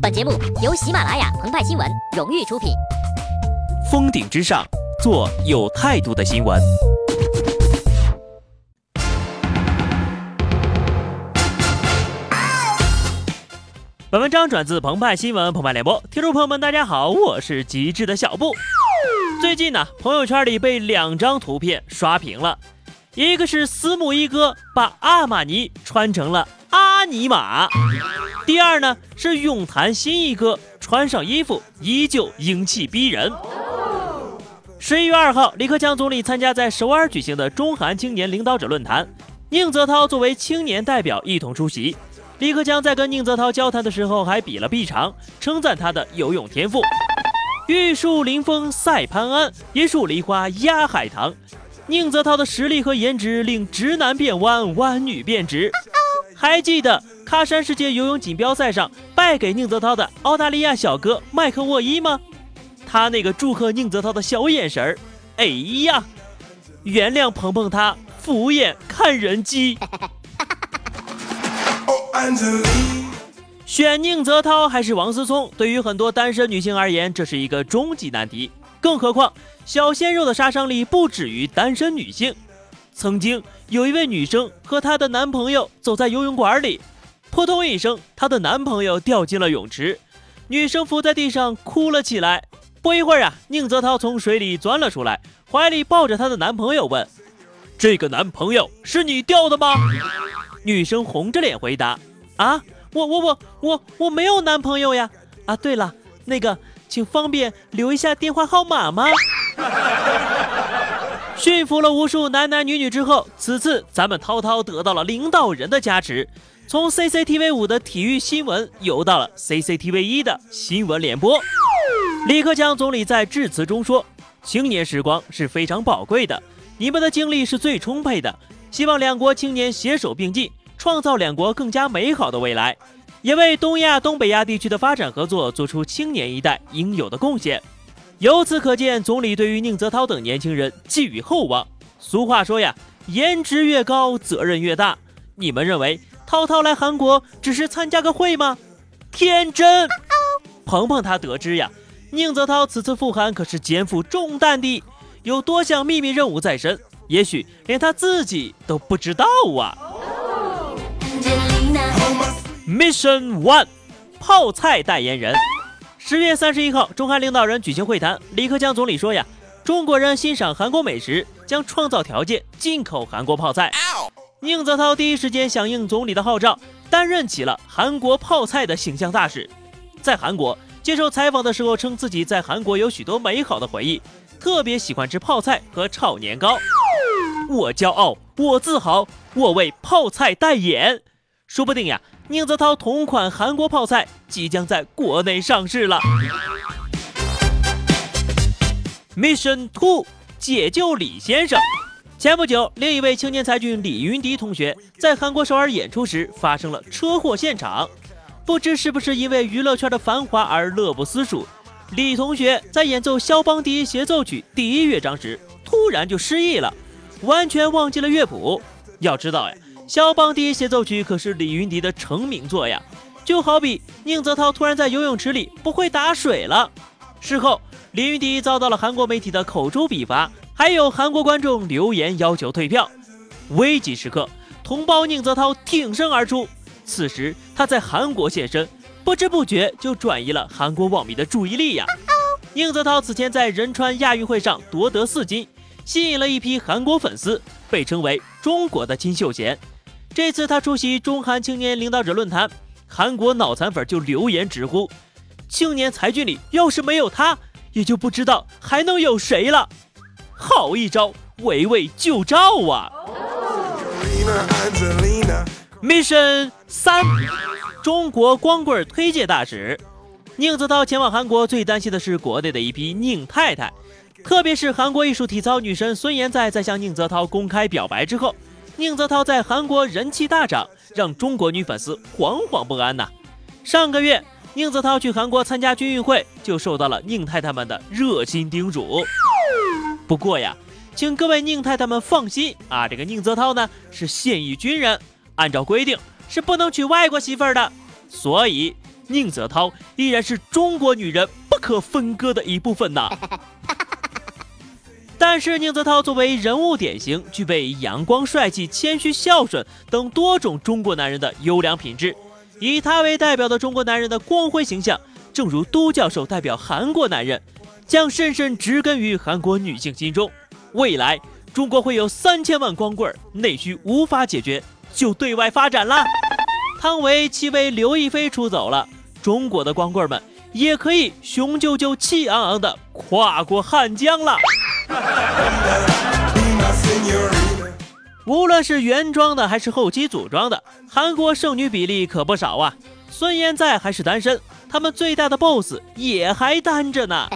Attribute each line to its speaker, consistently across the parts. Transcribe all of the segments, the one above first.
Speaker 1: 本节目由喜马拉雅澎湃新闻荣誉出品。
Speaker 2: 峰顶之上，做有态度的新闻。本文章转自澎湃新闻澎湃联播，听众朋友们，大家好，我是极致的小布。最近呢，朋友圈里被两张图片刷屏了，一个是私募一哥把阿玛尼穿成了阿尼玛，第二呢是泳坛新一哥穿上衣服依旧英气逼人。十一月二号，李克强总理参加在首尔举行的中韩青年领导者论坛，宁泽涛作为青年代表一同出席。李克强在跟宁泽涛交谈的时候，还比了臂长，称赞他的游泳天赋。玉树临风赛潘安，一树梨花压海棠。宁泽涛的实力和颜值令直男变弯，弯女变直。还记得喀山世界游泳锦标赛上败给宁泽涛的澳大利亚小哥麦克沃伊吗？他那个祝贺宁泽涛的小眼神儿，哎呀，原谅鹏鹏他敷衍看人机。选宁泽涛还是王思聪，对于很多单身女性而言，这是一个终极难题。更何况，小鲜肉的杀伤力不止于单身女性。曾经有一位女生和她的男朋友走在游泳馆里，扑通一声，她的男朋友掉进了泳池，女生伏在地上哭了起来。不一会儿啊，宁泽涛从水里钻了出来，怀里抱着她的男朋友问：“这个男朋友是你掉的吗？”女生红着脸回答。啊，我我我我我没有男朋友呀！啊，对了，那个，请方便留一下电话号码吗？驯服了无数男男女女之后，此次咱们涛涛得到了领导人的加持，从 CCTV 五的体育新闻游到了 CCTV 一的新闻联播。李克强总理在致辞中说：“青年时光是非常宝贵的，你们的精力是最充沛的，希望两国青年携手并进。”创造两国更加美好的未来，也为东亚、东北亚地区的发展合作做出青年一代应有的贡献。由此可见，总理对于宁泽涛等年轻人寄予厚望。俗话说呀，颜值越高，责任越大。你们认为涛涛来韩国只是参加个会吗？天真！鹏鹏他得知呀，宁泽涛此次赴韩可是肩负重担的，有多项秘密任务在身，也许连他自己都不知道啊。Mission One，泡菜代言人。十月三十一号，中韩领导人举行会谈。李克强总理说呀，中国人欣赏韩国美食，将创造条件进口韩国泡菜。宁泽涛第一时间响应总理的号召，担任起了韩国泡菜的形象大使。在韩国接受采访的时候，称自己在韩国有许多美好的回忆，特别喜欢吃泡菜和炒年糕。我骄傲，我自豪，我为泡菜代言。说不定呀，宁泽涛同款韩国泡菜即将在国内上市了。Mission Two，解救李先生。前不久，另一位青年才俊李云迪同学在韩国首尔演出时发生了车祸现场，不知是不是因为娱乐圈的繁华而乐不思蜀，李同学在演奏肖邦第一协奏曲第一乐章时突然就失忆了，完全忘记了乐谱。要知道呀。肖邦第一协奏曲可是李云迪的成名作呀，就好比宁泽涛突然在游泳池里不会打水了。事后，李云迪遭到了韩国媒体的口诛笔伐，还有韩国观众留言要求退票。危急时刻，同胞宁泽涛挺身而出。此时他在韩国现身，不知不觉就转移了韩国网民的注意力呀。宁泽涛此前在仁川亚运会上夺得四金，吸引了一批韩国粉丝，被称为中国的金秀贤。这次他出席中韩青年领导者论坛，韩国脑残粉就留言直呼：“青年才俊里要是没有他，也就不知道还能有谁了。”好一招围魏救赵啊！Mission 三，中国光棍推介大使宁泽涛前往韩国，最担心的是国内的一批宁太太，特别是韩国艺术体操女神孙妍在在向宁泽涛公开表白之后。宁泽涛在韩国人气大涨，让中国女粉丝惶惶不安呐。上个月，宁泽涛去韩国参加军运会，就受到了宁太太们的热心叮嘱。不过呀，请各位宁太太们放心啊，这个宁泽涛呢是现役军人，按照规定是不能娶外国媳妇儿的。所以宁泽涛依然是中国女人不可分割的一部分呐。但是宁泽涛作为人物典型，具备阳光、帅气、谦虚、孝顺等多种中国男人的优良品质。以他为代表的中国男人的光辉形象，正如都教授代表韩国男人，将深深植根于韩国女性心中。未来中国会有三千万光棍，内需无法解决，就对外发展啦。汤唯戚薇刘亦菲出走了，中国的光棍们也可以雄赳赳、气昂昂的跨过汉江了。无论是原装的还是后期组装的，韩国剩女比例可不少啊。孙燕在还是单身，他们最大的 boss 也还单着呢。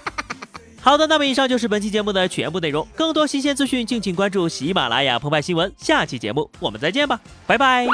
Speaker 2: 好的，那么以上就是本期节目的全部内容。更多新鲜资讯，敬请关注喜马拉雅澎湃新闻。下期节目我们再见吧，拜拜。